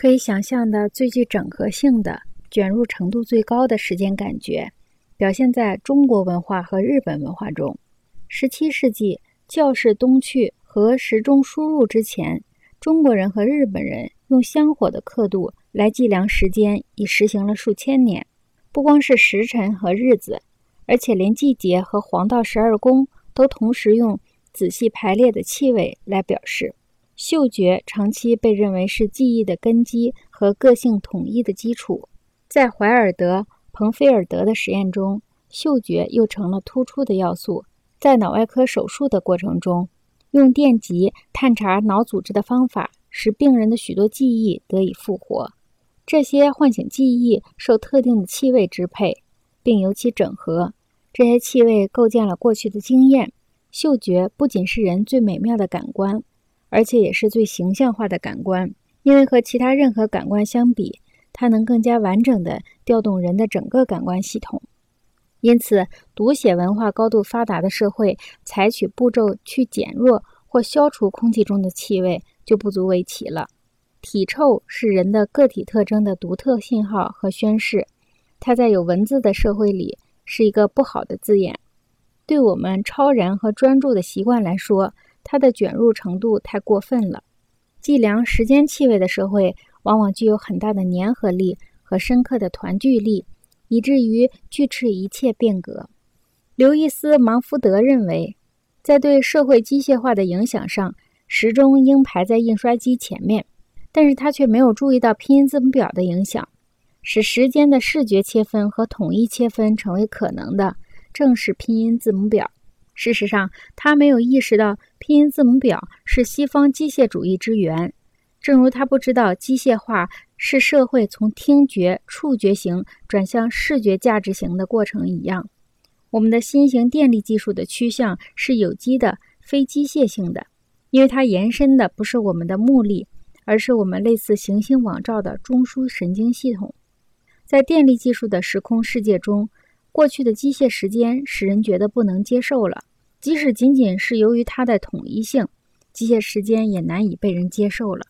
可以想象的最具整合性的、卷入程度最高的时间感觉，表现在中国文化和日本文化中。十七世纪教士东去和时钟输入之前，中国人和日本人用香火的刻度来计量时间，已实行了数千年。不光是时辰和日子，而且连季节和黄道十二宫都同时用仔细排列的气味来表示。嗅觉长期被认为是记忆的根基和个性统一的基础。在怀尔德、彭菲尔德的实验中，嗅觉又成了突出的要素。在脑外科手术的过程中，用电极探查脑组织的方法，使病人的许多记忆得以复活。这些唤醒记忆受特定的气味支配，并由其整合。这些气味构建了过去的经验。嗅觉不仅是人最美妙的感官。而且也是最形象化的感官，因为和其他任何感官相比，它能更加完整地调动人的整个感官系统。因此，读写文化高度发达的社会采取步骤去减弱或消除空气中的气味就不足为奇了。体臭是人的个体特征的独特信号和宣示，它在有文字的社会里是一个不好的字眼。对我们超然和专注的习惯来说。它的卷入程度太过分了。计量时间气味的社会，往往具有很大的粘合力和深刻的团聚力，以至于拒斥一切变革。刘易斯·芒福德认为，在对社会机械化的影响上，时钟应排在印刷机前面。但是他却没有注意到拼音字母表的影响，使时间的视觉切分和统一切分成为可能的，正是拼音字母表。事实上，他没有意识到拼音字母表是西方机械主义之源，正如他不知道机械化是社会从听觉、触觉型转向视觉价值型的过程一样。我们的新型电力技术的趋向是有机的、非机械性的，因为它延伸的不是我们的目力，而是我们类似行星网罩的中枢神经系统。在电力技术的时空世界中，过去的机械时间使人觉得不能接受了。即使仅仅是由于它的统一性，机械时间也难以被人接受了。